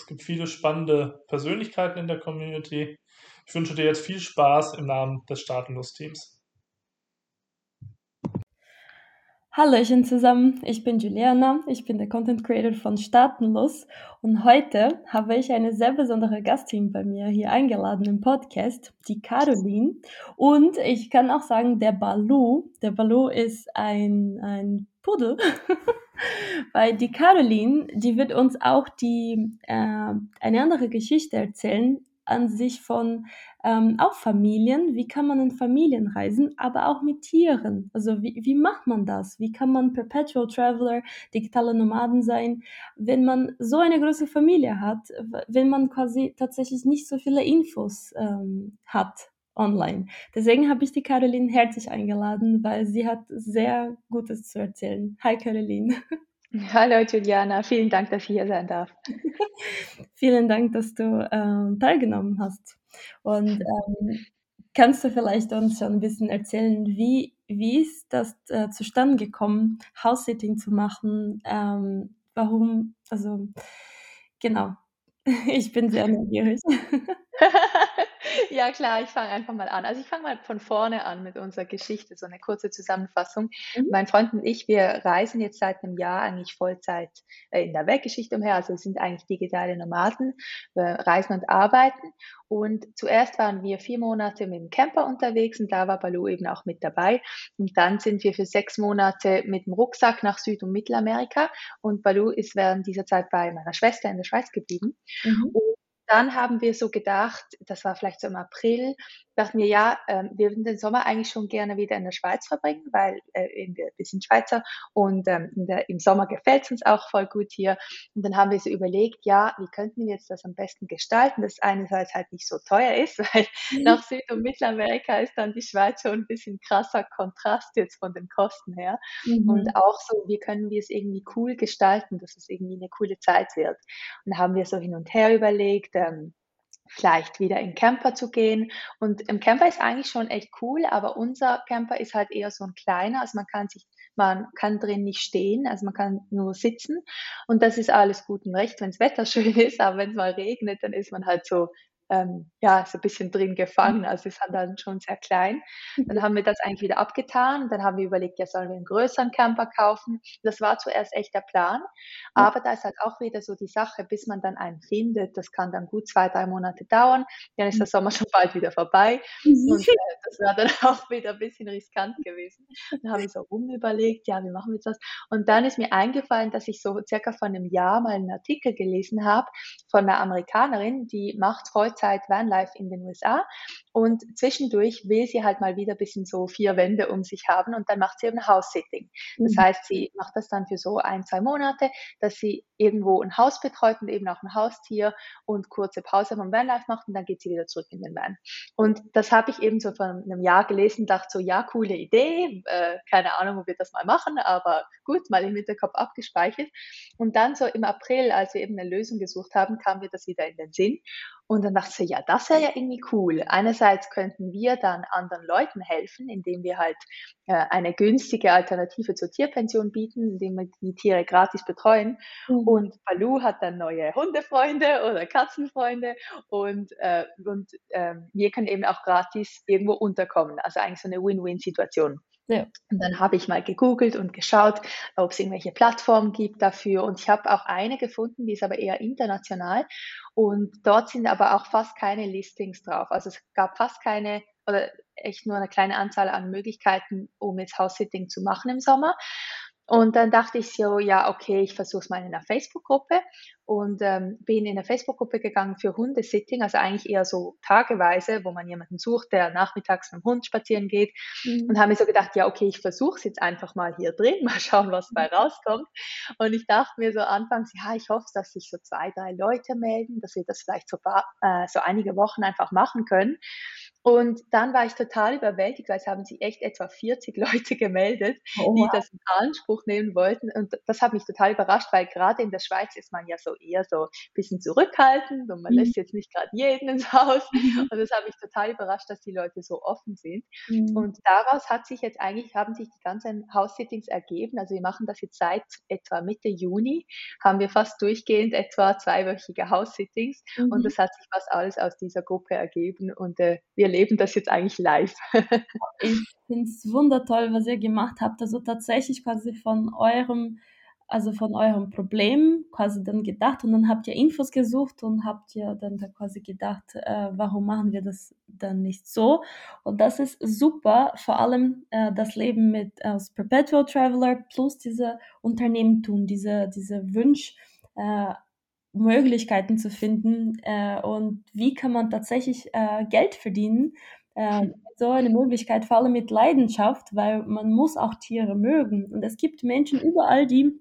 Es gibt viele spannende Persönlichkeiten in der Community. Ich wünsche dir jetzt viel Spaß im Namen des Staatenlos-Teams. Hallöchen zusammen, ich bin Juliana, ich bin der Content Creator von Staatenlos und heute habe ich eine sehr besondere Gastin bei mir hier eingeladen im Podcast, die Caroline. Und ich kann auch sagen, der Balu, der Balu ist ein, ein Pudel, weil die Caroline, die wird uns auch die, äh, eine andere Geschichte erzählen, an sich von ähm, auch Familien, wie kann man in Familien reisen, aber auch mit Tieren. Also wie, wie macht man das? Wie kann man Perpetual Traveler, digitale Nomaden sein, wenn man so eine große Familie hat, wenn man quasi tatsächlich nicht so viele Infos ähm, hat online. Deswegen habe ich die Caroline herzlich eingeladen, weil sie hat sehr Gutes zu erzählen. Hi Caroline. Hallo Juliana, vielen Dank, dass ich hier sein darf. vielen Dank, dass du äh, teilgenommen hast. Und ähm, kannst du vielleicht uns schon ein bisschen erzählen, wie, wie ist das äh, zustande gekommen, House-Sitting zu machen? Ähm, warum, also genau, ich bin sehr neugierig. Ja klar, ich fange einfach mal an. Also ich fange mal von vorne an mit unserer Geschichte, so eine kurze Zusammenfassung. Mhm. Mein Freund und ich, wir reisen jetzt seit einem Jahr eigentlich Vollzeit äh, in der Weltgeschichte umher. Also wir sind eigentlich digitale Nomaden, wir reisen und arbeiten. Und zuerst waren wir vier Monate mit dem Camper unterwegs und da war Balu eben auch mit dabei. Und dann sind wir für sechs Monate mit dem Rucksack nach Süd- und Mittelamerika und Balu ist während dieser Zeit bei meiner Schwester in der Schweiz geblieben. Mhm. Und dann haben wir so gedacht, das war vielleicht so im April, dachten wir, ja, ähm, wir würden den Sommer eigentlich schon gerne wieder in der Schweiz verbringen, weil äh, wir, wir sind Schweizer und ähm, der, im Sommer gefällt es uns auch voll gut hier. Und dann haben wir so überlegt, ja, wie könnten wir jetzt das am besten gestalten, dass einerseits halt nicht so teuer ist, weil mhm. nach Süd- und Mittelamerika ist dann die Schweiz schon ein bisschen krasser Kontrast jetzt von den Kosten her. Mhm. Und auch so, wie können wir es irgendwie cool gestalten, dass es irgendwie eine coole Zeit wird. Und da haben wir so hin und her überlegt, ähm, vielleicht wieder in Camper zu gehen. Und im Camper ist eigentlich schon echt cool, aber unser Camper ist halt eher so ein kleiner, also man kann sich, man kann drin nicht stehen, also man kann nur sitzen. Und das ist alles gut und recht, wenn das Wetter schön ist, aber wenn es mal regnet, dann ist man halt so ähm, ja, so ein bisschen drin gefangen. Also ist halt dann schon sehr klein. Dann haben wir das eigentlich wieder abgetan. Dann haben wir überlegt, ja, sollen wir einen größeren Camper kaufen? Das war zuerst echt der Plan. Aber da ist halt auch wieder so die Sache, bis man dann einen findet, das kann dann gut zwei, drei Monate dauern. Dann ist der Sommer schon bald wieder vorbei. Und äh, das wäre dann auch wieder ein bisschen riskant gewesen. Dann habe ich so rumüberlegt, ja, wie machen wir das? Und dann ist mir eingefallen, dass ich so circa vor einem Jahr mal einen Artikel gelesen habe von einer Amerikanerin, die macht heute Zeit Vanlife in den USA und zwischendurch will sie halt mal wieder ein bisschen so vier Wände um sich haben und dann macht sie eben House-Sitting. Das mhm. heißt, sie macht das dann für so ein, zwei Monate, dass sie irgendwo ein Haus betreut und eben auch ein Haustier und kurze Pause vom Vanlife macht und dann geht sie wieder zurück in den Van. Und das habe ich eben so vor einem Jahr gelesen, dachte so, ja, coole Idee, äh, keine Ahnung, ob wir das mal machen, aber gut, mal im Hinterkopf abgespeichert. Und dann so im April, als wir eben eine Lösung gesucht haben, kam mir das wieder in den Sinn. Und dann dachte ich, ja, das wäre ja irgendwie cool. Einerseits könnten wir dann anderen Leuten helfen, indem wir halt äh, eine günstige Alternative zur Tierpension bieten, indem wir die Tiere gratis betreuen. Mhm. Und Balu hat dann neue Hundefreunde oder Katzenfreunde und, äh, und äh, wir können eben auch gratis irgendwo unterkommen. Also eigentlich so eine Win-Win-Situation. Ja. Und dann habe ich mal gegoogelt und geschaut, ob es irgendwelche Plattformen gibt dafür. Und ich habe auch eine gefunden, die ist aber eher international. Und dort sind aber auch fast keine Listings drauf. Also es gab fast keine oder echt nur eine kleine Anzahl an Möglichkeiten, um jetzt House-Sitting zu machen im Sommer. Und dann dachte ich so, ja, okay, ich versuche es mal in einer Facebook-Gruppe und ähm, bin in eine Facebook-Gruppe gegangen für Hundesitting, also eigentlich eher so tageweise, wo man jemanden sucht, der nachmittags mit dem Hund spazieren geht mhm. und habe mir so gedacht, ja, okay, ich versuche es jetzt einfach mal hier drin, mal schauen, was dabei rauskommt. Und ich dachte mir so anfangs, ja, ich hoffe, dass sich so zwei, drei Leute melden, dass wir das vielleicht so, äh, so einige Wochen einfach machen können. Und dann war ich total überwältigt, weil es haben sich echt etwa 40 Leute gemeldet, oh, die das in Anspruch nehmen wollten. Und das hat mich total überrascht, weil gerade in der Schweiz ist man ja so eher so ein bisschen zurückhaltend und man mhm. lässt jetzt nicht gerade jeden ins Haus. Und das hat mich total überrascht, dass die Leute so offen sind. Mhm. Und daraus hat sich jetzt eigentlich, haben sich die ganzen House-Sittings ergeben. Also wir machen das jetzt seit etwa Mitte Juni, haben wir fast durchgehend etwa zweiwöchige House-Sittings. Und mhm. das hat sich fast alles aus dieser Gruppe ergeben. Und äh, wir erleben das jetzt eigentlich live. ich finde es wundertoll, was ihr gemacht habt. Also tatsächlich quasi von eurem, also von eurem Problem quasi dann gedacht und dann habt ihr Infos gesucht und habt ihr dann da quasi gedacht, äh, warum machen wir das dann nicht so? Und das ist super, vor allem äh, das Leben mit als Perpetual Traveler plus diese Unternehmertum, diese, diese Wunsch, äh, Möglichkeiten zu finden äh, und wie kann man tatsächlich äh, Geld verdienen. Äh, so eine Möglichkeit, vor allem mit Leidenschaft, weil man muss auch Tiere mögen. Und es gibt Menschen überall, die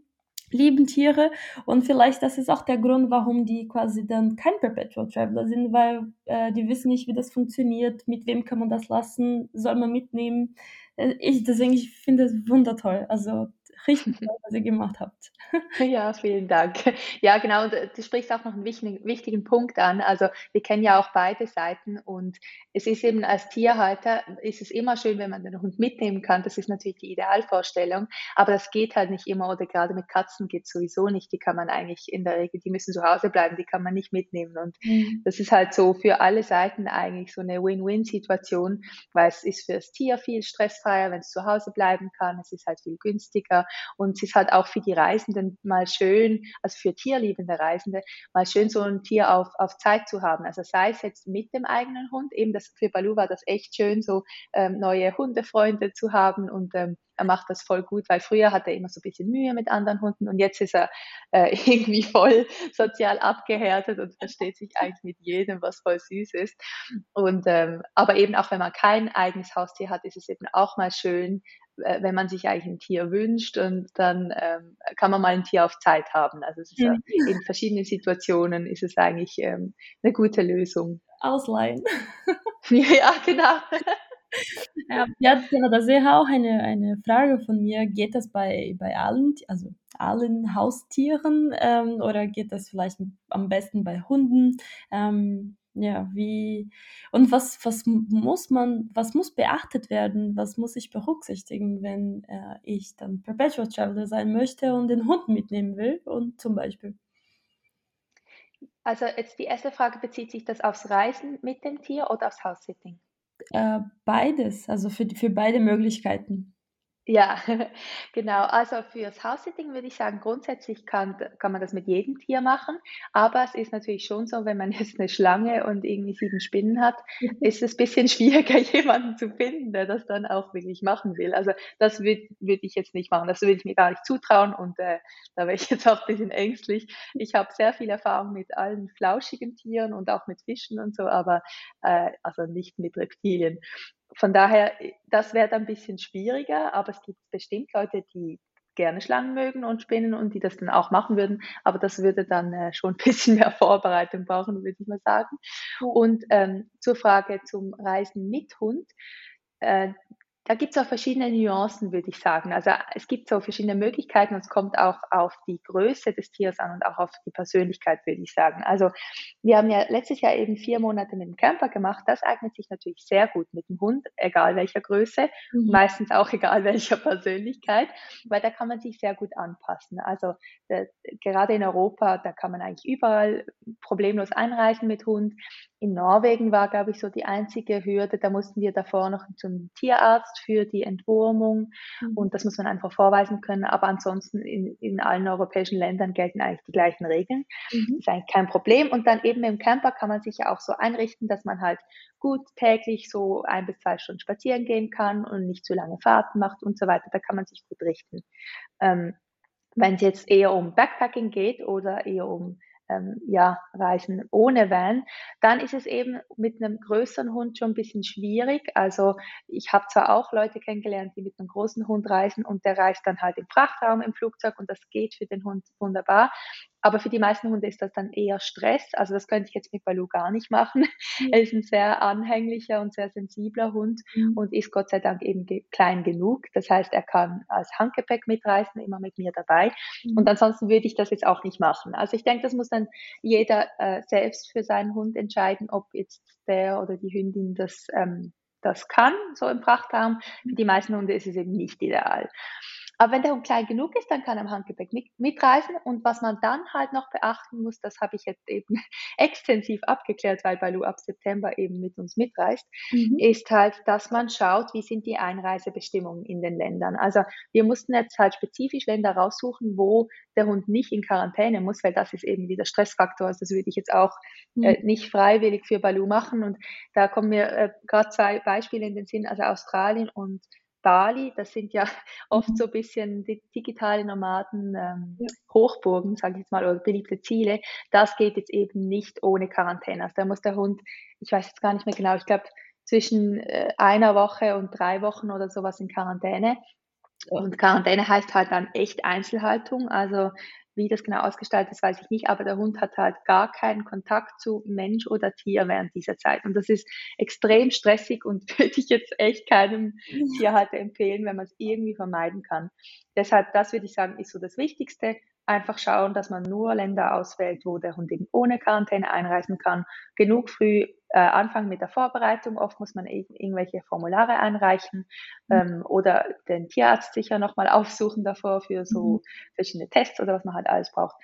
lieben Tiere und vielleicht das ist auch der Grund, warum die quasi dann kein Perpetual Traveler sind, weil äh, die wissen nicht, wie das funktioniert, mit wem kann man das lassen, soll man mitnehmen. Äh, ich, deswegen, ich finde es wundertoll. Also richtig toll, was ihr gemacht habt. Ja, vielen Dank. Ja, genau, und äh, du sprichst auch noch einen wichtigen, wichtigen Punkt an. Also wir kennen ja auch beide Seiten und es ist eben als Tierhalter, ist es immer schön, wenn man den Hund mitnehmen kann. Das ist natürlich die Idealvorstellung, aber das geht halt nicht immer oder gerade mit Katzen geht es sowieso nicht. Die kann man eigentlich in der Regel, die müssen zu Hause bleiben, die kann man nicht mitnehmen und mhm. das ist halt so für alle Seiten eigentlich so eine Win-Win-Situation, weil es ist für das Tier viel stressfreier, wenn es zu Hause bleiben kann, es ist halt viel günstiger und es ist halt auch für die Reisenden mal schön, also für tierliebende Reisende, mal schön so ein Tier auf, auf Zeit zu haben. Also sei es jetzt mit dem eigenen Hund, eben das für Balu war das echt schön, so ähm, neue Hundefreunde zu haben und ähm, er macht das voll gut, weil früher hat er immer so ein bisschen Mühe mit anderen Hunden und jetzt ist er äh, irgendwie voll sozial abgehärtet und versteht sich eigentlich mit jedem, was voll süß ist. Und ähm, aber eben auch wenn man kein eigenes Haustier hat, ist es eben auch mal schön, wenn man sich eigentlich ein Tier wünscht und dann ähm, kann man mal ein Tier auf Zeit haben. Also ist, mhm. in verschiedenen Situationen ist es eigentlich ähm, eine gute Lösung. Ausleihen. ja, genau. ja, ja, genau, das wäre auch eine, eine Frage von mir. Geht das bei, bei allen, also allen Haustieren ähm, oder geht das vielleicht am besten bei Hunden? Ähm, ja, wie und was was muss man was muss beachtet werden? Was muss ich berücksichtigen, wenn, äh, ich dann Perpetual Traveler sein möchte und den Hund mitnehmen will und zum Beispiel? Also, jetzt die erste Frage, bezieht sich das aufs Reisen mit dem Tier oder aufs House-Sitting? Äh, beides, also für für beide Möglichkeiten. Ja, genau. Also fürs House-Sitting würde ich sagen, grundsätzlich kann, kann man das mit jedem Tier machen. Aber es ist natürlich schon so, wenn man jetzt eine Schlange und irgendwie sieben Spinnen hat, ist es ein bisschen schwieriger, jemanden zu finden, der das dann auch wirklich machen will. Also das würde würd ich jetzt nicht machen. Das würde ich mir gar nicht zutrauen und äh, da wäre ich jetzt auch ein bisschen ängstlich. Ich habe sehr viel Erfahrung mit allen flauschigen Tieren und auch mit Fischen und so, aber äh, also nicht mit Reptilien von daher, das wäre dann ein bisschen schwieriger, aber es gibt bestimmt Leute, die gerne Schlangen mögen und Spinnen und die das dann auch machen würden, aber das würde dann äh, schon ein bisschen mehr Vorbereitung brauchen, würde ich mal sagen. Und ähm, zur Frage zum Reisen mit Hund. Äh, da gibt es auch verschiedene Nuancen, würde ich sagen. Also es gibt so verschiedene Möglichkeiten und es kommt auch auf die Größe des Tiers an und auch auf die Persönlichkeit, würde ich sagen. Also wir haben ja letztes Jahr eben vier Monate mit dem Camper gemacht. Das eignet sich natürlich sehr gut mit dem Hund, egal welcher Größe, mhm. meistens auch egal welcher Persönlichkeit, weil da kann man sich sehr gut anpassen. Also der, gerade in Europa, da kann man eigentlich überall problemlos einreisen mit Hund. in Norwegen war, glaube ich, so die einzige Hürde. Da mussten wir davor noch zum Tierarzt für die Entwurmung mhm. und das muss man einfach vorweisen können. Aber ansonsten in, in allen europäischen Ländern gelten eigentlich die gleichen Regeln. Mhm. Ist eigentlich kein Problem. Und dann eben im Camper kann man sich ja auch so einrichten, dass man halt gut täglich so ein bis zwei Stunden spazieren gehen kann und nicht zu lange Fahrten macht und so weiter. Da kann man sich gut richten. Ähm, wenn es jetzt eher um Backpacking geht oder eher um ähm, ja, Reisen ohne Van, dann ist es eben mit einem größeren Hund schon ein bisschen schwierig. Also ich habe zwar auch Leute kennengelernt, die mit einem großen Hund reisen und der reist dann halt im Frachtraum im Flugzeug und das geht für den Hund wunderbar. Aber für die meisten Hunde ist das dann eher Stress. Also das könnte ich jetzt mit Balu gar nicht machen. Mhm. Er ist ein sehr anhänglicher und sehr sensibler Hund mhm. und ist Gott sei Dank eben ge klein genug. Das heißt, er kann als Handgepäck mitreisen, immer mit mir dabei. Mhm. Und ansonsten würde ich das jetzt auch nicht machen. Also ich denke, das muss dann jeder äh, selbst für seinen Hund entscheiden, ob jetzt der oder die Hündin das ähm, das kann, so im Prachtraum. Für die meisten Hunde ist es eben nicht ideal. Aber wenn der Hund klein genug ist, dann kann er im Handgepäck mit, mitreisen. Und was man dann halt noch beachten muss, das habe ich jetzt eben extensiv abgeklärt, weil Balu ab September eben mit uns mitreist, mhm. ist halt, dass man schaut, wie sind die Einreisebestimmungen in den Ländern. Also wir mussten jetzt halt spezifisch Länder raussuchen, wo der Hund nicht in Quarantäne muss, weil das ist eben wieder Stressfaktor. Also das würde ich jetzt auch mhm. äh, nicht freiwillig für Balu machen. Und da kommen mir äh, gerade zwei Beispiele in den Sinn, also Australien und Bali, das sind ja oft mhm. so ein bisschen die digitale Nomaden ähm, ja. Hochburgen, sage ich jetzt mal, oder beliebte Ziele. Das geht jetzt eben nicht ohne Quarantäne. Also da muss der Hund, ich weiß jetzt gar nicht mehr genau, ich glaube zwischen äh, einer Woche und drei Wochen oder sowas in Quarantäne. Und Quarantäne heißt halt dann echt Einzelhaltung. Also wie das genau ausgestaltet ist, weiß ich nicht, aber der Hund hat halt gar keinen Kontakt zu Mensch oder Tier während dieser Zeit. Und das ist extrem stressig und würde ich jetzt echt keinem Tierhalter empfehlen, wenn man es irgendwie vermeiden kann. Deshalb, das würde ich sagen, ist so das Wichtigste einfach schauen, dass man nur Länder auswählt, wo der Hund eben ohne Quarantäne einreisen kann. Genug früh äh, anfangen mit der Vorbereitung. Oft muss man irgendwelche Formulare einreichen mhm. ähm, oder den Tierarzt sicher nochmal aufsuchen davor für so mhm. verschiedene Tests oder was man halt alles braucht.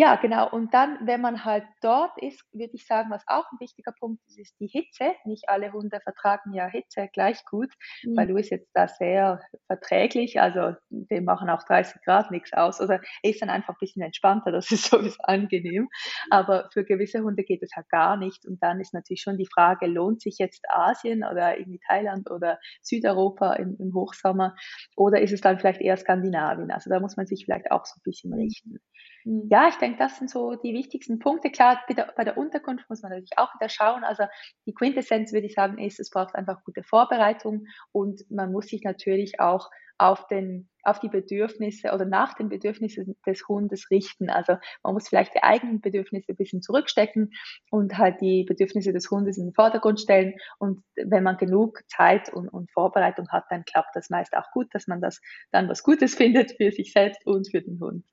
Ja, genau. Und dann, wenn man halt dort ist, würde ich sagen, was auch ein wichtiger Punkt ist, ist die Hitze. Nicht alle Hunde vertragen ja Hitze gleich gut, mhm. weil Louis jetzt da sehr verträglich, also dem machen auch 30 Grad nichts aus oder er ist dann einfach ein bisschen entspannter, das ist sowieso angenehm. Aber für gewisse Hunde geht es halt gar nicht. Und dann ist natürlich schon die Frage, lohnt sich jetzt Asien oder irgendwie Thailand oder Südeuropa im, im Hochsommer oder ist es dann vielleicht eher Skandinavien? Also da muss man sich vielleicht auch so ein bisschen richten. Mhm. Ja, ich denke, das sind so die wichtigsten Punkte. Klar, bei der, Unterkunft muss man natürlich auch wieder schauen. Also die Quintessenz würde ich sagen ist, es braucht einfach gute Vorbereitung und man muss sich natürlich auch auf den, auf die Bedürfnisse oder nach den Bedürfnissen des Hundes richten. Also man muss vielleicht die eigenen Bedürfnisse ein bisschen zurückstecken und halt die Bedürfnisse des Hundes in den Vordergrund stellen. Und wenn man genug Zeit und, und Vorbereitung hat, dann klappt das meist auch gut, dass man das dann was Gutes findet für sich selbst und für den Hund.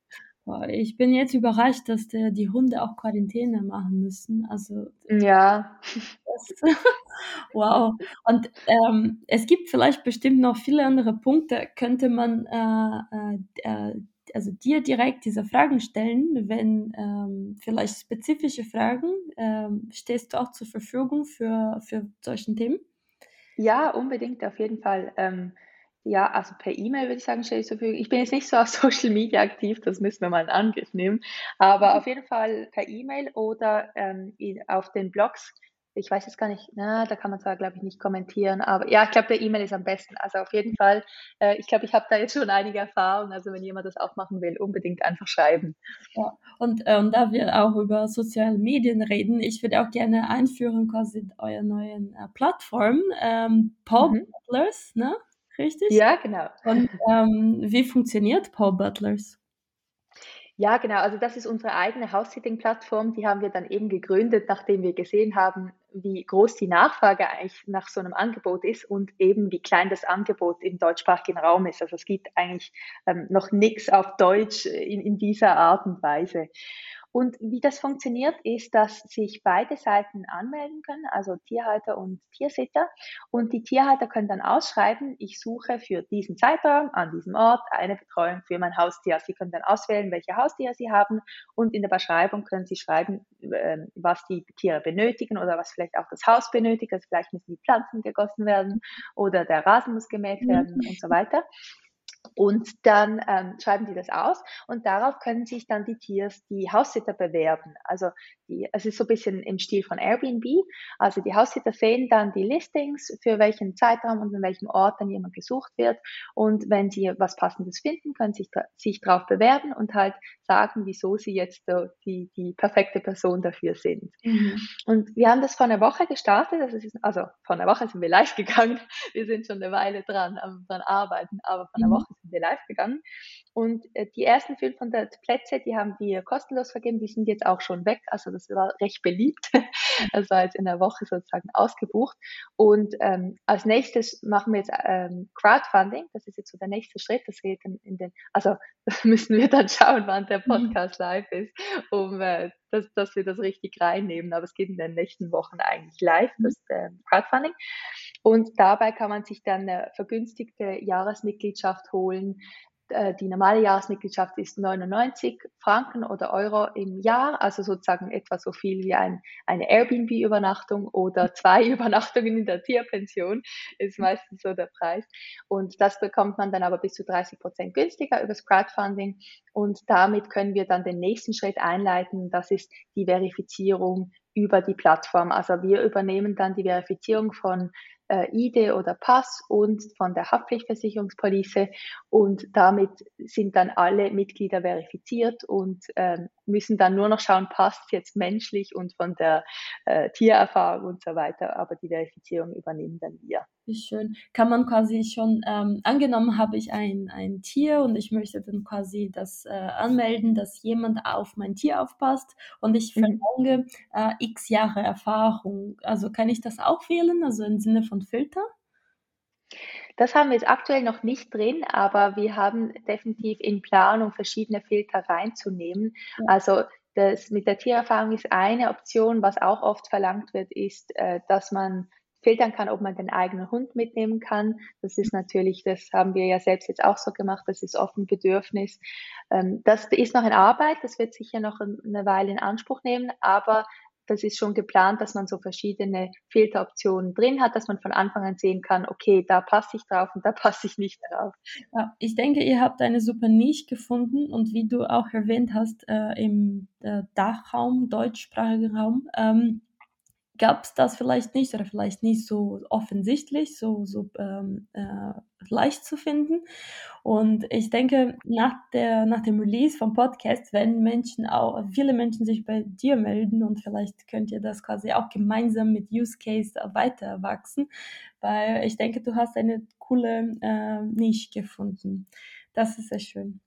Ich bin jetzt überrascht, dass der, die Hunde auch Quarantäne machen müssen. Also ja. Das, wow. Und ähm, es gibt vielleicht bestimmt noch viele andere Punkte. Könnte man äh, äh, also dir direkt diese Fragen stellen, wenn ähm, vielleicht spezifische Fragen ähm, stehst du auch zur Verfügung für für solchen Themen? Ja, unbedingt auf jeden Fall. Ähm, ja, also per E-Mail würde ich sagen, stelle ich zur Verfügung. Ich bin jetzt nicht so auf Social Media aktiv, das müssen wir mal in Angriff nehmen. Aber mhm. auf jeden Fall per E-Mail oder ähm, auf den Blogs ich weiß jetzt gar nicht, na, da kann man zwar, glaube ich, nicht kommentieren, aber ja, ich glaube, der E-Mail ist am besten. Also auf jeden Fall, äh, ich glaube, ich habe da jetzt schon einige Erfahrungen. Also wenn jemand das auch machen will, unbedingt einfach schreiben. Ja, und, äh, und da wir auch über soziale Medien reden, ich würde auch gerne einführen quasi euer neuen äh, Plattform, ähm, Paw mhm. Ne? Richtig? Ja, genau. Und ähm, wie funktioniert Paw Butlers? Ja, genau. Also das ist unsere eigene House-Sitting-Plattform. Die haben wir dann eben gegründet, nachdem wir gesehen haben, wie groß die Nachfrage eigentlich nach so einem Angebot ist und eben wie klein das Angebot im deutschsprachigen Raum ist. Also es gibt eigentlich ähm, noch nichts auf Deutsch in, in dieser Art und Weise. Und wie das funktioniert, ist, dass sich beide Seiten anmelden können, also Tierhalter und Tiersitter. Und die Tierhalter können dann ausschreiben, ich suche für diesen Zeitraum an diesem Ort eine Betreuung für mein Haustier. Sie können dann auswählen, welche Haustiere sie haben und in der Beschreibung können sie schreiben, ähm, was die Tiere benötigen oder was vielleicht auch das Haus benötigt. Also vielleicht müssen die Pflanzen gegossen werden oder der Rasen muss gemäht werden mhm. und so weiter. Und dann ähm, schreiben die das aus und darauf können sich dann die Tiers, die Haussitter bewerben. Also die, es ist so ein bisschen im Stil von Airbnb. Also die Haussitter sehen dann die Listings, für welchen Zeitraum und in welchem Ort dann jemand gesucht wird. Und wenn sie was Passendes finden, können sie sich, sich darauf bewerben und halt sagen, wieso sie jetzt so die, die perfekte Person dafür sind. Mhm. Und wir haben das vor einer Woche gestartet. Also, ist, also vor einer Woche sind wir live gegangen. Wir sind schon eine Weile dran, am dran arbeiten, aber vor einer mhm. Woche sind wir live gegangen. Und äh, die ersten 500 Plätze, die haben wir kostenlos vergeben, die sind jetzt auch schon weg. Also das war recht beliebt. Das war jetzt in der Woche sozusagen ausgebucht. Und ähm, als nächstes machen wir jetzt ähm, Crowdfunding. Das ist jetzt so der nächste Schritt. Das geht in, in den, also das müssen wir dann schauen, wann der mhm. Podcast mhm. live ist, um äh, dass, dass wir das richtig reinnehmen. Aber es geht in den nächsten Wochen eigentlich live, mhm. das äh, Crowdfunding. Und dabei kann man sich dann eine vergünstigte Jahresmitgliedschaft holen, äh, die normale Jahresmitgliedschaft ist 99 Franken oder Euro im Jahr, also sozusagen etwa so viel wie ein, eine Airbnb-Übernachtung oder zwei Übernachtungen in der Tierpension ist meistens so der Preis. Und das bekommt man dann aber bis zu 30 Prozent günstiger übers Crowdfunding. Und damit können wir dann den nächsten Schritt einleiten. Das ist die Verifizierung über die Plattform. Also wir übernehmen dann die Verifizierung von äh, ID oder Pass und von der Haftpflichtversicherungspolice und damit sind dann alle Mitglieder verifiziert und ähm, müssen dann nur noch schauen, passt jetzt menschlich und von der äh, Tiererfahrung und so weiter, aber die Verifizierung übernehmen dann wir. Wie schön. Kann man quasi schon, ähm, angenommen habe ich ein, ein Tier und ich möchte dann quasi das äh, anmelden, dass jemand auf mein Tier aufpasst und ich mhm. verlange äh, x Jahre Erfahrung. Also kann ich das auch wählen, also im Sinne von Filter? Das haben wir jetzt aktuell noch nicht drin, aber wir haben definitiv in Planung verschiedene Filter reinzunehmen. Ja. Also das mit der Tiererfahrung ist eine Option. Was auch oft verlangt wird, ist, äh, dass man filtern kann, ob man den eigenen Hund mitnehmen kann. Das ist natürlich, das haben wir ja selbst jetzt auch so gemacht, das ist oft ein Bedürfnis. Ähm, das ist noch in Arbeit, das wird sicher noch eine Weile in Anspruch nehmen, aber das ist schon geplant, dass man so verschiedene Filteroptionen drin hat, dass man von Anfang an sehen kann, okay, da passe ich drauf und da passe ich nicht drauf. Ja, ich denke, ihr habt eine super Nische gefunden und wie du auch erwähnt hast, äh, im äh, Dachraum, deutschsprachigen Raum, ähm, gab es das vielleicht nicht oder vielleicht nicht so offensichtlich, so, so ähm, äh, leicht zu finden. Und ich denke, nach, der, nach dem Release vom Podcast werden Menschen auch, viele Menschen sich bei dir melden und vielleicht könnt ihr das quasi auch gemeinsam mit Use Case weiter wachsen, weil ich denke, du hast eine coole äh, Nische gefunden. Das ist sehr schön.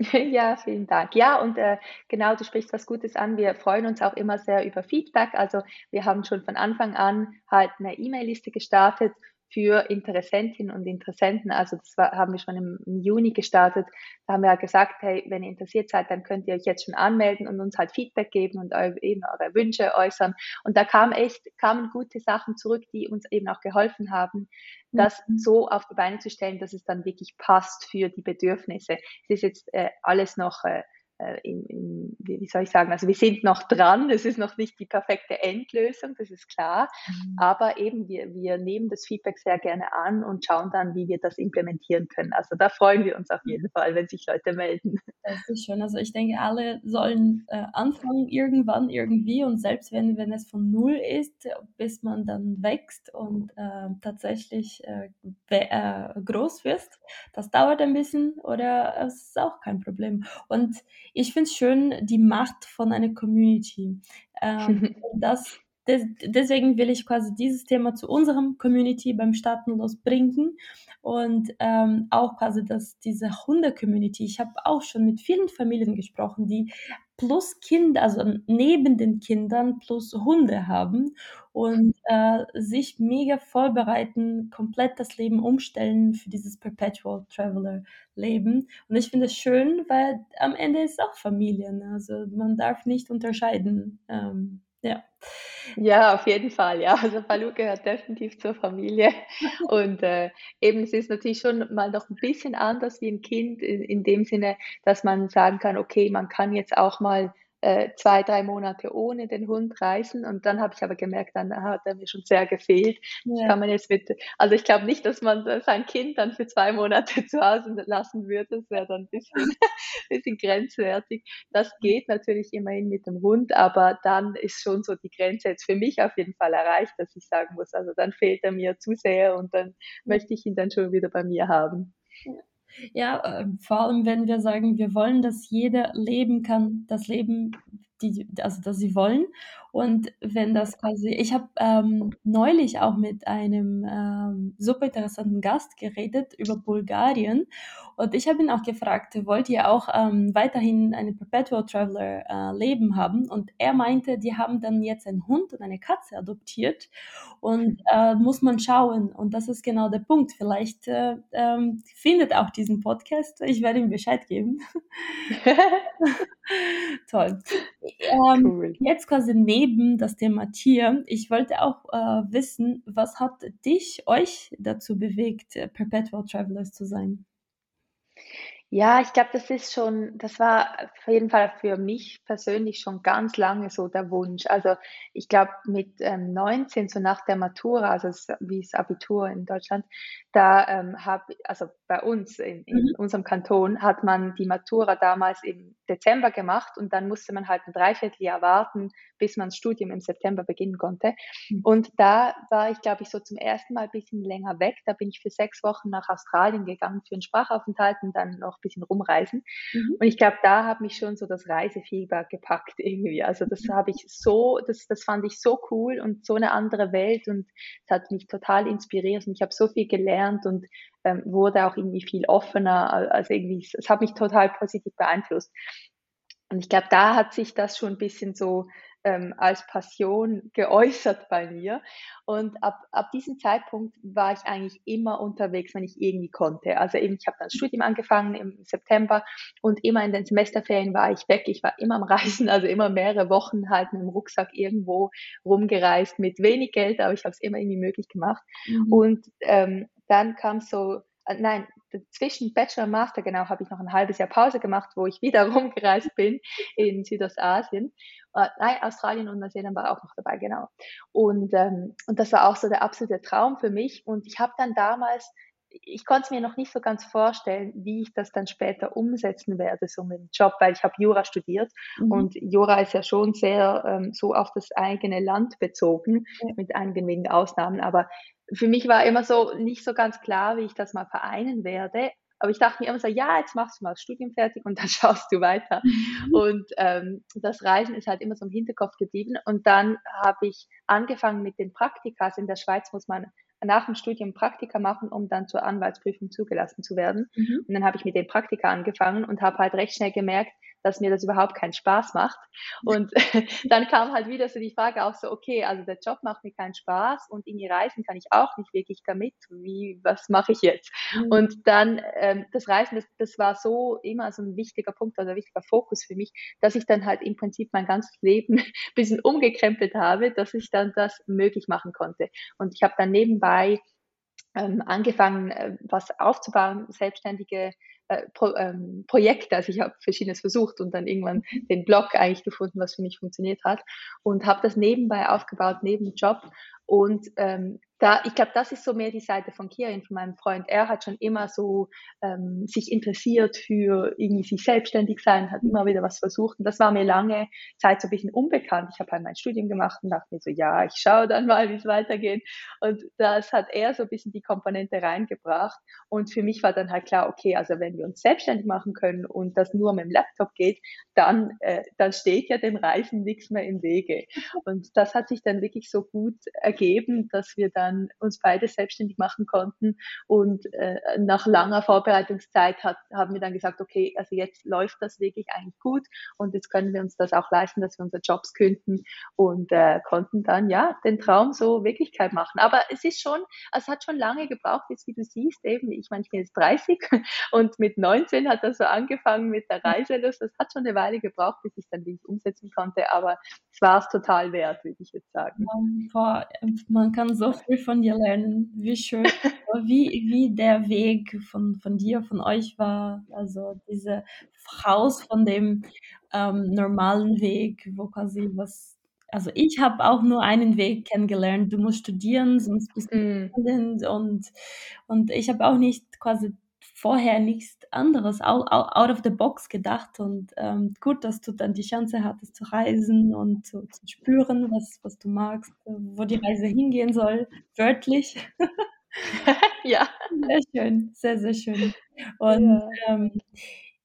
Ja, vielen Dank. Ja, und äh, genau, du sprichst was Gutes an. Wir freuen uns auch immer sehr über Feedback. Also wir haben schon von Anfang an halt eine E-Mail-Liste gestartet für Interessentinnen und Interessenten. Also das war, haben wir schon im, Juni gestartet. Da haben wir halt gesagt, hey, wenn ihr interessiert seid, dann könnt ihr euch jetzt schon anmelden und uns halt Feedback geben und eu, eben eure Wünsche äußern. Und da kam echt, kamen gute Sachen zurück, die uns eben auch geholfen haben, das mhm. so auf die Beine zu stellen, dass es dann wirklich passt für die Bedürfnisse. Es ist jetzt äh, alles noch äh, äh, in, in, wie soll ich sagen, also wir sind noch dran, es ist noch nicht die perfekte Endlösung, das ist klar, mhm. aber eben wir, wir nehmen das Feedback sehr gerne an und schauen dann, wie wir das implementieren können. Also da freuen wir uns auf jeden Fall, wenn sich Leute melden. Das ist schön, also ich denke, alle sollen äh, anfangen irgendwann irgendwie und selbst wenn, wenn es von Null ist, bis man dann wächst und äh, tatsächlich äh, äh groß wirst, das dauert ein bisschen oder es ist auch kein Problem. Und ich finde es schön, die Macht von einer Community. Ähm, das, des, deswegen will ich quasi dieses Thema zu unserem Community beim Staatenlos bringen und ähm, auch quasi das, diese Hunde-Community. Ich habe auch schon mit vielen Familien gesprochen, die plus Kinder, also neben den Kindern plus Hunde haben und äh, sich mega vorbereiten, komplett das Leben umstellen für dieses Perpetual Traveler Leben. Und ich finde es schön, weil am Ende ist es auch. Ne? Also man darf nicht unterscheiden. Ähm, ja. Ja, auf jeden Fall, ja. Also Balu gehört definitiv zur Familie. Und äh, eben, es ist natürlich schon mal noch ein bisschen anders wie ein Kind in, in dem Sinne, dass man sagen kann, okay, man kann jetzt auch mal äh, zwei, drei Monate ohne den Hund reisen. Und dann habe ich aber gemerkt, dann hat er mir schon sehr gefehlt. Ja. Kann man jetzt mit, also ich glaube nicht, dass man sein Kind dann für zwei Monate zu Hause lassen würde. Das wäre dann ein bisschen, bisschen grenzwertig. Das geht natürlich immerhin mit dem Hund, aber dann ist schon so die Grenze jetzt für mich auf jeden Fall erreicht, dass ich sagen muss, also dann fehlt er mir zu sehr und dann möchte ich ihn dann schon wieder bei mir haben. Ja. Ja, äh, vor allem, wenn wir sagen, wir wollen, dass jeder leben kann, das Leben, die, also das sie wollen. Und wenn das quasi, ich habe ähm, neulich auch mit einem ähm, super interessanten Gast geredet über Bulgarien und ich habe ihn auch gefragt, wollt ihr auch ähm, weiterhin eine Perpetual Traveler äh, Leben haben? Und er meinte, die haben dann jetzt einen Hund und eine Katze adoptiert und äh, muss man schauen. Und das ist genau der Punkt. Vielleicht äh, ähm, findet auch diesen Podcast. Ich werde ihm Bescheid geben. Toll. Ähm, cool. Jetzt quasi neben das Thema Tier. Ich wollte auch äh, wissen, was hat dich, euch dazu bewegt, äh, Perpetual Travelers zu sein? Ja, ich glaube, das ist schon das war auf jeden Fall für mich persönlich schon ganz lange so der Wunsch. Also, ich glaube, mit, ähm, 19, so nach der Matura, also wie das Abitur in Deutschland, da, ähm, habe also bei uns in in Mhm. unserem Kanton hat man die Matura damals im Dezember gemacht und dann musste man halt ein Dreivierteljahr warten, bis man das Studium im September beginnen konnte. Mhm. Und da war ich, glaube ich, so zum ersten Mal ein bisschen länger weg. Da bin ich für sechs Wochen nach Australien gegangen für einen Sprachaufenthalt und dann noch ein bisschen rumreisen. Mhm. Und ich glaube, da hat mich schon so das Reisefieber gepackt irgendwie. Also das mhm. habe ich so, das, das fand ich so cool und so eine andere Welt und es hat mich total inspiriert und ich habe so viel gelernt und ähm, wurde auch irgendwie viel offener. Also irgendwie, es hat mich total positiv beeinflusst. Und ich glaube, da hat sich das schon ein bisschen so ähm, als Passion geäußert bei mir. Und ab, ab diesem Zeitpunkt war ich eigentlich immer unterwegs, wenn ich irgendwie konnte. Also eben, ich habe dann das Studium angefangen im September und immer in den Semesterferien war ich weg. Ich war immer am Reisen, also immer mehrere Wochen halt mit dem Rucksack irgendwo rumgereist mit wenig Geld, aber ich habe es immer irgendwie möglich gemacht. Mhm. Und ähm, dann kam so äh, nein, zwischen Bachelor und Master genau habe ich noch ein halbes Jahr Pause gemacht, wo ich wieder rumgereist bin in Südostasien. Äh, nein, Australien und Neuseeland war auch noch dabei, genau. Und, ähm, und das war auch so der absolute Traum für mich. Und ich habe dann damals, ich konnte es mir noch nicht so ganz vorstellen, wie ich das dann später umsetzen werde, so mit dem Job, weil ich habe Jura studiert mhm. und Jura ist ja schon sehr ähm, so auf das eigene Land bezogen, ja. mit einigen wenigen Ausnahmen. Aber für mich war immer so nicht so ganz klar, wie ich das mal vereinen werde. Aber ich dachte mir immer so, ja, jetzt machst du mal das Studium fertig und dann schaust du weiter. Mhm. Und ähm, das Reisen ist halt immer so im Hinterkopf geblieben. Und dann habe ich angefangen mit den Praktikas. In der Schweiz muss man nach dem Studium Praktika machen, um dann zur Anwaltsprüfung zugelassen zu werden. Mhm. Und dann habe ich mit den Praktika angefangen und habe halt recht schnell gemerkt, dass mir das überhaupt keinen Spaß macht. Und dann kam halt wieder so die Frage auch so, okay, also der Job macht mir keinen Spaß und in die Reisen kann ich auch nicht wirklich damit. Wie, was mache ich jetzt? Mhm. Und dann ähm, das Reisen, das, das war so immer so ein wichtiger Punkt, also ein wichtiger Fokus für mich, dass ich dann halt im Prinzip mein ganzes Leben ein bisschen umgekrempelt habe, dass ich dann das möglich machen konnte. Und ich habe dann nebenbei ähm, angefangen, äh, was aufzubauen, selbstständige äh, Pro, ähm, Projekte. Also ich habe verschiedenes versucht und dann irgendwann den Blog eigentlich gefunden, was für mich funktioniert hat und habe das nebenbei aufgebaut, neben dem Job und ähm, da, ich glaube, das ist so mehr die Seite von Kirin, von meinem Freund. Er hat schon immer so ähm, sich interessiert für irgendwie sich selbstständig sein, hat immer wieder was versucht. Und das war mir lange Zeit so ein bisschen unbekannt. Ich habe halt mein Studium gemacht und dachte mir so, ja, ich schaue dann mal, wie es weitergeht. Und das hat er so ein bisschen die Komponente reingebracht. Und für mich war dann halt klar, okay, also wenn wir uns selbstständig machen können und das nur mit dem Laptop geht, dann, äh, dann steht ja dem Reisen nichts mehr im Wege. Und das hat sich dann wirklich so gut ergeben dass wir dann uns beide selbstständig machen konnten. Und äh, nach langer Vorbereitungszeit hat, haben wir dann gesagt, okay, also jetzt läuft das wirklich eigentlich gut und jetzt können wir uns das auch leisten, dass wir unsere Jobs künden und äh, konnten dann ja den Traum so Wirklichkeit machen. Aber es ist schon, also es hat schon lange gebraucht, jetzt wie du siehst, eben, ich meine, ich bin jetzt 30 und mit 19 hat das so angefangen mit der Reiselust. Das hat schon eine Weile gebraucht, bis ich dann wirklich umsetzen konnte, aber es war es total wert, würde ich jetzt sagen. Man kann so viel von dir lernen. Wie schön. wie, wie der Weg von, von dir, von euch war. Also diese Haus von dem ähm, normalen Weg, wo quasi was also ich habe auch nur einen Weg kennengelernt. Du musst studieren, sonst bist du mm. und und ich habe auch nicht quasi vorher nichts anderes out, out of the box gedacht und ähm, gut, dass du dann die Chance hattest zu reisen und zu, zu spüren, was, was du magst, wo die Reise hingehen soll, wörtlich. ja. Sehr schön, sehr, sehr schön. Und ja. ähm,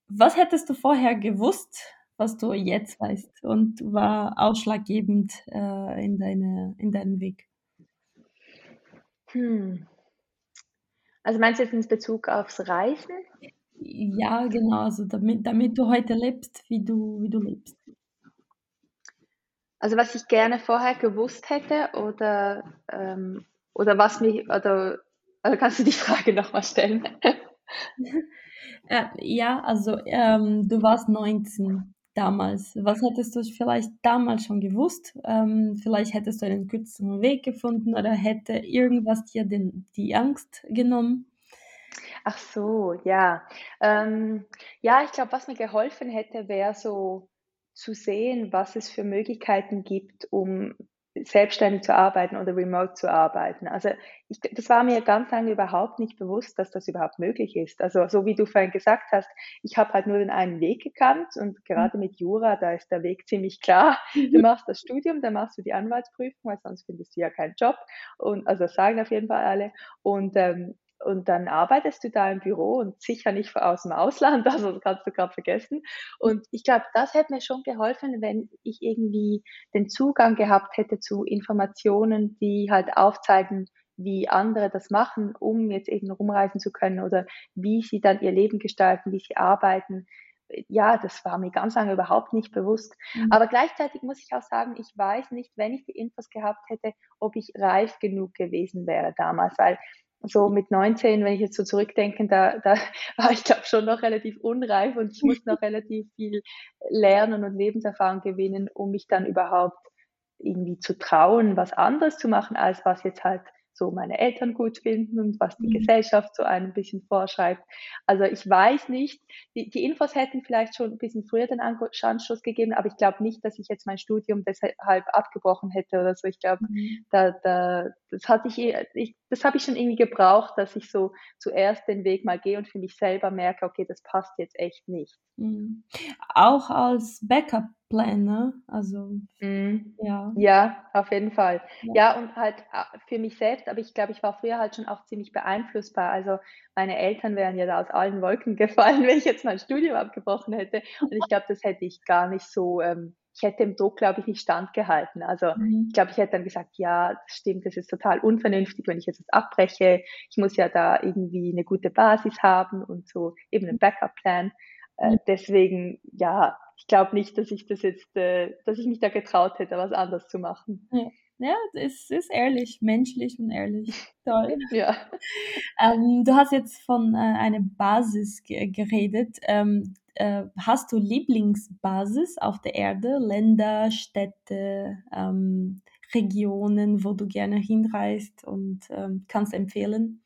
was hättest du vorher gewusst, was du jetzt weißt und war ausschlaggebend äh, in, deine, in deinem Weg? Hm. Also meinst du jetzt in Bezug aufs Reisen? Ja, genau, also damit, damit du heute lebst, wie du, wie du lebst. Also was ich gerne vorher gewusst hätte oder, ähm, oder was mich, oder also kannst du die Frage nochmal stellen? äh, ja, also ähm, du warst 19 damals. Was hättest du vielleicht damals schon gewusst? Ähm, vielleicht hättest du einen kürzeren Weg gefunden oder hätte irgendwas dir den, die Angst genommen? Ach so, ja. Ähm, ja, ich glaube, was mir geholfen hätte, wäre so zu sehen, was es für Möglichkeiten gibt, um selbstständig zu arbeiten oder remote zu arbeiten. Also ich, das war mir ganz lange überhaupt nicht bewusst, dass das überhaupt möglich ist. Also so wie du vorhin gesagt hast, ich habe halt nur den einen Weg gekannt und gerade mit Jura, da ist der Weg ziemlich klar. Du machst das Studium, dann machst du die Anwaltsprüfung, weil sonst findest du ja keinen Job. Und also das sagen auf jeden Fall alle. Und ähm, und dann arbeitest du da im Büro und sicher nicht aus dem Ausland, also das kannst du gerade vergessen. Und ich glaube, das hätte mir schon geholfen, wenn ich irgendwie den Zugang gehabt hätte zu Informationen, die halt aufzeigen, wie andere das machen, um jetzt eben rumreisen zu können oder wie sie dann ihr Leben gestalten, wie sie arbeiten. Ja, das war mir ganz lange überhaupt nicht bewusst. Mhm. Aber gleichzeitig muss ich auch sagen, ich weiß nicht, wenn ich die Infos gehabt hätte, ob ich reif genug gewesen wäre damals, weil so mit 19, wenn ich jetzt so zurückdenke, da, da war ich glaube schon noch relativ unreif und ich musste noch relativ viel lernen und Lebenserfahrung gewinnen, um mich dann überhaupt irgendwie zu trauen, was anderes zu machen, als was jetzt halt so meine Eltern gut finden und was die mhm. Gesellschaft so ein bisschen vorschreibt. Also ich weiß nicht, die, die Infos hätten vielleicht schon ein bisschen früher den Anschluss gegeben, aber ich glaube nicht, dass ich jetzt mein Studium deshalb abgebrochen hätte oder so. Ich glaube, mhm. da, da, das hatte ich, ich das habe ich schon irgendwie gebraucht, dass ich so zuerst den Weg mal gehe und für mich selber merke, okay, das passt jetzt echt nicht. Mhm. Auch als Backup-Plan, ne? Also, mhm. ja. Ja, auf jeden Fall. Ja. ja. und halt äh, für mich selbst, aber ich glaube, ich war früher halt schon auch ziemlich beeinflussbar. Also, meine Eltern wären ja da aus allen Wolken gefallen, wenn ich jetzt mein Studium abgebrochen hätte. Und ich glaube, das hätte ich gar nicht so ähm, ich hätte dem Druck, glaube ich, nicht standgehalten. Also mhm. ich glaube, ich hätte dann gesagt, ja, das stimmt, das ist total unvernünftig, wenn ich jetzt das abbreche. Ich muss ja da irgendwie eine gute Basis haben und so eben einen Backup-Plan. Äh, mhm. deswegen, ja, ich glaube nicht, dass ich das jetzt, äh, dass ich mich da getraut hätte, was anderes zu machen. Ja. Ja, es ist ehrlich, menschlich und ehrlich. Toll. ja. Ähm, du hast jetzt von äh, einer Basis geredet. Ähm, äh, hast du Lieblingsbasis auf der Erde? Länder, Städte, ähm, Regionen, wo du gerne hinreist und ähm, kannst empfehlen?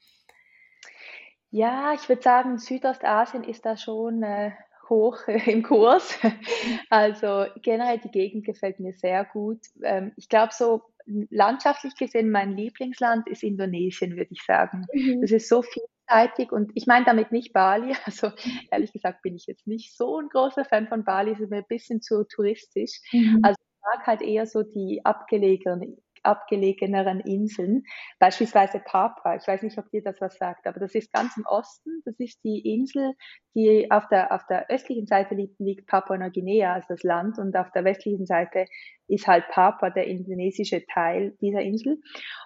Ja, ich würde sagen, Südostasien ist da schon äh, hoch äh, im Kurs. Also generell die Gegend gefällt mir sehr gut. Ähm, ich glaube, so landschaftlich gesehen, mein Lieblingsland ist Indonesien, würde ich sagen. Mhm. Das ist so vielseitig und ich meine damit nicht Bali. Also ehrlich gesagt bin ich jetzt nicht so ein großer Fan von Bali, es ist mir ein bisschen zu touristisch. Mhm. Also ich mag halt eher so die abgelegenen abgelegeneren Inseln, beispielsweise Papua. Ich weiß nicht, ob dir das was sagt, aber das ist ganz im Osten. Das ist die Insel, die auf der, auf der östlichen Seite liegt, liegt Papua-Neuguinea als das Land und auf der westlichen Seite ist halt Papua, der indonesische Teil dieser Insel.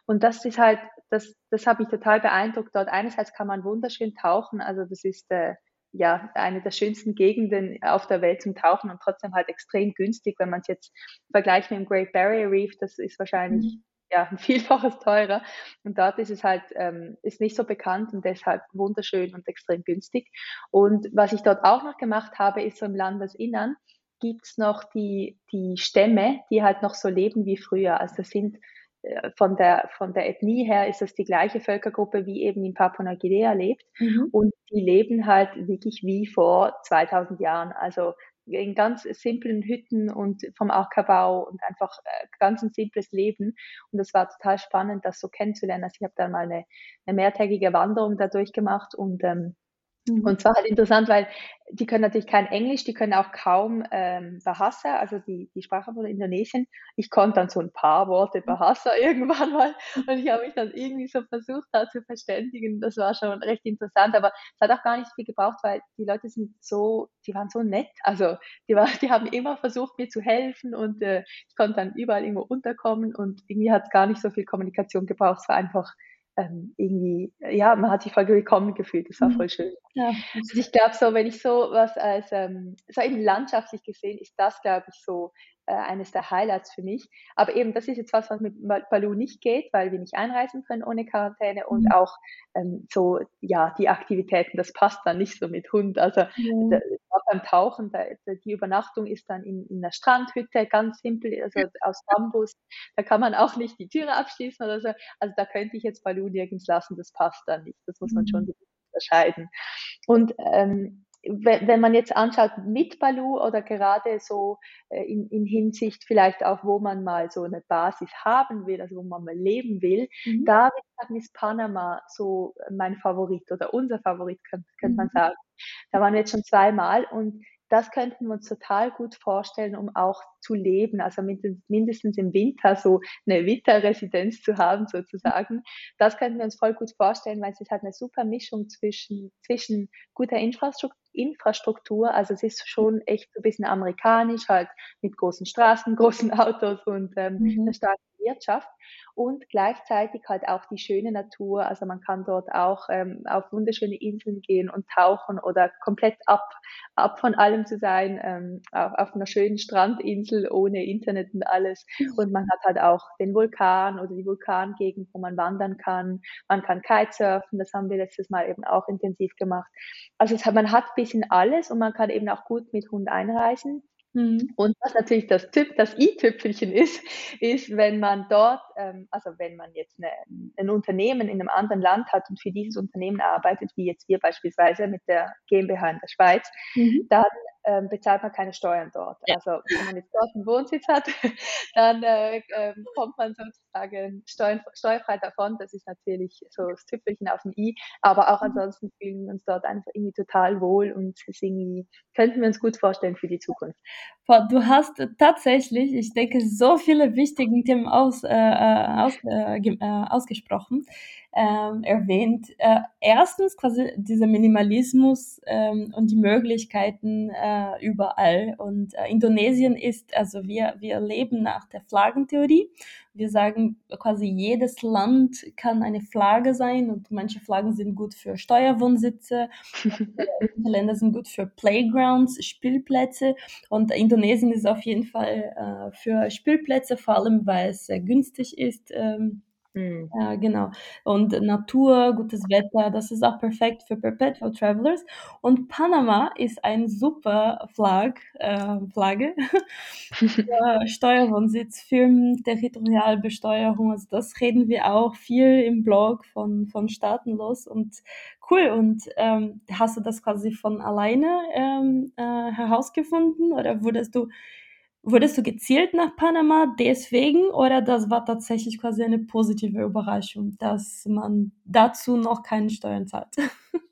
Und das ist halt, das, das hat mich total beeindruckt. Dort einerseits kann man wunderschön tauchen, also das ist äh, ja eine der schönsten Gegenden auf der Welt zum Tauchen und trotzdem halt extrem günstig, wenn man es jetzt vergleicht mit dem Great Barrier Reef, das ist wahrscheinlich mhm. ja ein Vielfaches teurer und dort ist es halt ähm, ist nicht so bekannt und deshalb wunderschön und extrem günstig. Und was ich dort auch noch gemacht habe, ist so im Landesinnern gibt's noch die die Stämme, die halt noch so leben wie früher. Also das sind von der, von der Ethnie her ist das die gleiche Völkergruppe, wie eben in Papua-Neuguinea lebt. Mhm. Und die leben halt wirklich wie vor 2000 Jahren. Also in ganz simplen Hütten und vom Ackerbau und einfach äh, ganz ein simples Leben. Und das war total spannend, das so kennenzulernen. Also ich habe dann mal eine, eine mehrtägige Wanderung da durchgemacht und ähm, Mhm. Und zwar halt interessant, weil die können natürlich kein Englisch, die können auch kaum ähm, Bahasa, also die, die Sprache von Indonesien. Ich konnte dann so ein paar Worte mhm. Bahasa irgendwann mal und ich habe mich dann irgendwie so versucht, da zu verständigen. Das war schon recht interessant, aber es hat auch gar nicht viel gebraucht, weil die Leute sind so, die waren so nett. Also die, war, die haben immer versucht, mir zu helfen und äh, ich konnte dann überall irgendwo unterkommen und irgendwie hat es gar nicht so viel Kommunikation gebraucht. Es war einfach ähm, irgendwie, ja, man hat sich voll willkommen gefühlt. Das war mhm. voll schön. Ja. Also ich glaube so, wenn ich so was als, ähm, so eben landschaftlich gesehen, ist das, glaube ich, so äh, eines der Highlights für mich. Aber eben, das ist jetzt was, was mit Balu nicht geht, weil wir nicht einreisen können ohne Quarantäne und mhm. auch ähm, so, ja, die Aktivitäten, das passt dann nicht so mit Hund. Also mhm. Beim Tauchen, da, die Übernachtung ist dann in, in einer Strandhütte, ganz simpel, also aus Bambus. Da kann man auch nicht die Türe abschließen oder so. Also da könnte ich jetzt Balu nirgends lassen, das passt dann nicht. Das muss man schon mhm. unterscheiden. Und ähm, wenn man jetzt anschaut mit Balu oder gerade so äh, in, in Hinsicht vielleicht auch, wo man mal so eine Basis haben will, also wo man mal leben will, mhm. da ist Panama so mein Favorit oder unser Favorit, könnte, könnte man mhm. sagen. Da waren wir jetzt schon zweimal und das könnten wir uns total gut vorstellen, um auch zu leben, also mindestens im Winter so eine Winterresidenz zu haben sozusagen. Das könnten wir uns voll gut vorstellen, weil es ist halt eine super Mischung zwischen, zwischen guter Infrastruktur Infrastruktur. Also es ist schon echt so ein bisschen amerikanisch, halt mit großen Straßen, großen Autos und ähm, mhm. einer starken Wirtschaft und gleichzeitig halt auch die schöne Natur. Also man kann dort auch ähm, auf wunderschöne Inseln gehen und tauchen oder komplett ab, ab von allem zu sein, ähm, auf, auf einer schönen Strandinsel ohne Internet und alles. Und man hat halt auch den Vulkan oder die Vulkangegend, wo man wandern kann. Man kann Kitesurfen, das haben wir letztes Mal eben auch intensiv gemacht. Also hat, man hat ein bisschen alles und man kann eben auch gut mit Hund einreisen. Mhm. Und was natürlich das Tipp, das i-Tüpfelchen ist, ist, wenn man dort, ähm, also wenn man jetzt eine, ein Unternehmen in einem anderen Land hat und für dieses Unternehmen arbeitet, wie jetzt wir beispielsweise mit der GmbH in der Schweiz, mhm. dann ähm, bezahlt man keine Steuern dort. Ja. Also wenn man jetzt dort einen Wohnsitz hat, dann äh, äh, kommt man sozusagen steuern, steuerfrei davon. Das ist natürlich so das Tüpfelchen auf dem i. Aber auch mhm. ansonsten fühlen wir uns dort einfach irgendwie total wohl und irgendwie, könnten wir uns gut vorstellen für die Zukunft. Du hast tatsächlich, ich denke, so viele wichtige Themen aus, äh, äh aus, äh, äh, ausgesprochen ähm, erwähnt. Äh, erstens quasi dieser Minimalismus ähm, und die Möglichkeiten äh, überall. Und äh, Indonesien ist, also wir, wir leben nach der Flaggentheorie. Wir sagen quasi, jedes Land kann eine Flagge sein und manche Flaggen sind gut für Steuerwohnsitze, Länder sind gut für Playgrounds, Spielplätze und Indonesien ist auf jeden Fall äh, für Spielplätze, vor allem weil es sehr günstig ist. Ähm, Mhm. Ja, genau. Und Natur, gutes Wetter, das ist auch perfekt für Perpetual Travelers. Und Panama ist ein super Flag, äh, Flagge Steuerwohnsitz, Firmen, Territorialbesteuerung. Also das reden wir auch viel im Blog von, von Staatenlos und cool. Und ähm, hast du das quasi von alleine ähm, äh, herausgefunden oder wurdest du Wurdest du gezielt nach Panama deswegen oder das war tatsächlich quasi eine positive Überraschung, dass man dazu noch keine Steuern zahlt?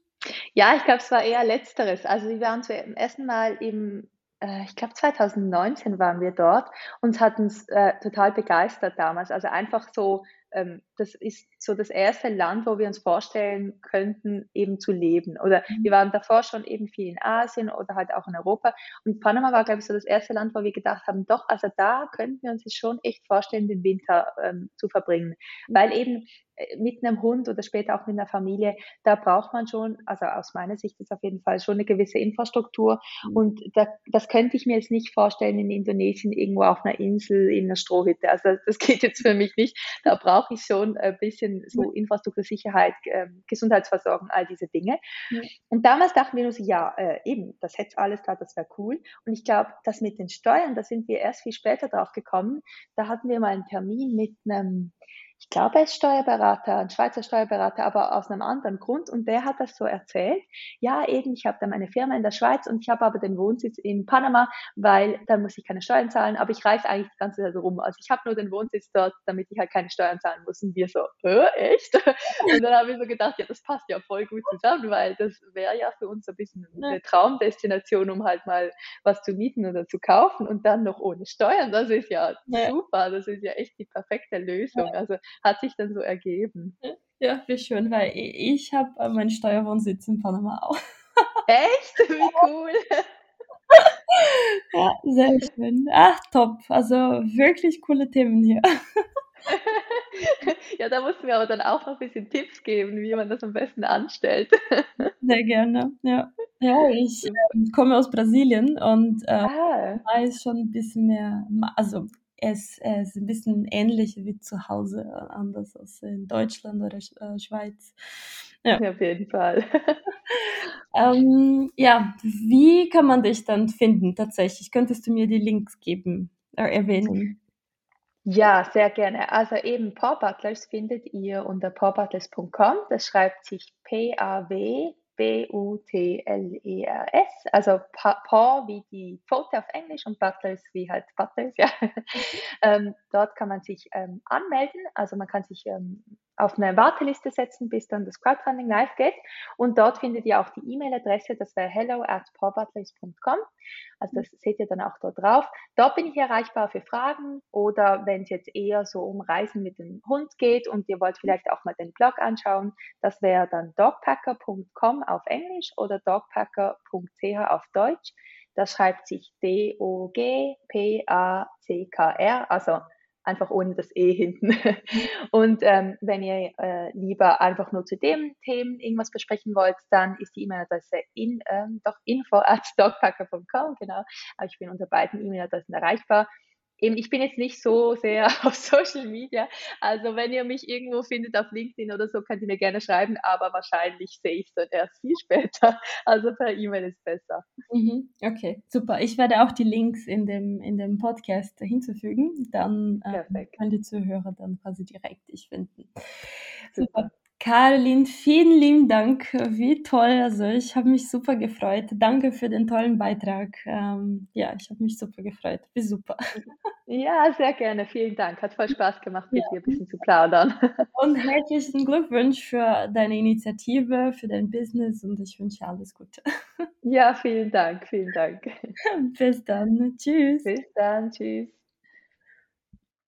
Ja, ich glaube, es war eher letzteres. Also wir waren zum ersten Mal im äh, ich glaube 2019 waren wir dort und hat uns äh, total begeistert damals. Also einfach so ähm, das ist so das erste Land, wo wir uns vorstellen könnten, eben zu leben. Oder mhm. wir waren davor schon eben viel in Asien oder halt auch in Europa. Und Panama war, glaube ich, so das erste Land, wo wir gedacht haben, doch, also da könnten wir uns jetzt schon echt vorstellen, den Winter ähm, zu verbringen. Mhm. Weil eben äh, mit einem Hund oder später auch mit einer Familie, da braucht man schon, also aus meiner Sicht ist auf jeden Fall schon eine gewisse Infrastruktur. Mhm. Und da, das könnte ich mir jetzt nicht vorstellen in Indonesien irgendwo auf einer Insel in einer Strohhütte. Also das geht jetzt für mich nicht. Da brauche ich schon ein bisschen so Infrastruktur, Sicherheit, äh, Gesundheitsversorgung, all diese Dinge. Mhm. Und damals dachten wir nur so, ja, äh, eben, das hätte alles da, das wäre cool. Und ich glaube, das mit den Steuern, da sind wir erst viel später drauf gekommen. Da hatten wir mal einen Termin mit einem ich glaube, er ist Steuerberater, ein Schweizer Steuerberater, aber aus einem anderen Grund. Und der hat das so erzählt. Ja, eben, ich habe da meine Firma in der Schweiz und ich habe aber den Wohnsitz in Panama, weil da muss ich keine Steuern zahlen. Aber ich reise eigentlich die ganze Zeit rum. Also ich habe nur den Wohnsitz dort, damit ich halt keine Steuern zahlen muss. Und wir so, äh, echt? Und dann haben wir so gedacht, ja, das passt ja voll gut zusammen, weil das wäre ja für uns ein bisschen eine Traumdestination, um halt mal was zu mieten oder zu kaufen und dann noch ohne Steuern. Das ist ja, ja. super. Das ist ja echt die perfekte Lösung. Also hat sich dann so ergeben. Ja, wie schön, weil ich habe äh, meinen Steuerwohnsitz in Panama auch. Echt? Wie cool. Ja, sehr schön. Ach, top. Also wirklich coole Themen hier. Ja, da mussten wir aber dann auch noch ein bisschen Tipps geben, wie man das am besten anstellt. Sehr gerne, ja. Ja, ich äh, komme aus Brasilien und äh, ah. weiß schon ein bisschen mehr, also es, es ist ein bisschen ähnlich wie zu Hause, äh, anders als in Deutschland oder äh, Schweiz. Ja. ja, auf jeden Fall. ähm, ja, wie kann man dich dann finden tatsächlich? Könntest du mir die Links geben, äh, erwähnen? Ja, sehr gerne. Also eben Paw Butlers findet ihr unter pawbutlers.com. Das schreibt sich P-A-W B-U-T-L-E-R-S, also Paw wie die Pfote auf Englisch und Butlers wie halt Butlers, ja. ähm, dort kann man sich ähm, anmelden, also man kann sich ähm, auf eine Warteliste setzen, bis dann das Crowdfunding live geht. Und dort findet ihr auch die E-Mail-Adresse, das wäre hello at pawbutlers.com. Also das seht ihr dann auch dort drauf. Dort bin ich erreichbar für Fragen oder wenn es jetzt eher so um Reisen mit dem Hund geht und ihr wollt vielleicht auch mal den Blog anschauen, das wäre dann dogpacker.com auf Englisch oder dogpacker.ch auf Deutsch. Das schreibt sich D-O-G-P-A-C-K-R, also einfach ohne das E hinten. Und ähm, wenn ihr äh, lieber einfach nur zu dem Themen irgendwas besprechen wollt, dann ist die E-Mail-Adresse in, ähm, doch info at dogpacker.com, genau. Aber ich bin unter beiden E-Mail-Adressen erreichbar eben, ich bin jetzt nicht so sehr auf Social Media. Also wenn ihr mich irgendwo findet auf LinkedIn oder so, könnt ihr mir gerne schreiben, aber wahrscheinlich sehe ich es dann erst viel später. Also per E-Mail ist besser. Mhm, okay, super. Ich werde auch die Links in dem, in dem Podcast hinzufügen. Dann äh, können die Zuhörer dann quasi direkt dich finden. Super. super. Caroline, vielen lieben Dank. Wie toll. Also ich habe mich super gefreut. Danke für den tollen Beitrag. Ähm, ja, ich habe mich super gefreut. Wie super. Ja, sehr gerne. Vielen Dank. Hat voll Spaß gemacht, mit ja. dir ein bisschen zu plaudern. Und herzlichen Glückwunsch für deine Initiative, für dein Business und ich wünsche alles Gute. Ja, vielen Dank. Vielen Dank. Bis dann. Tschüss. Bis dann. Tschüss.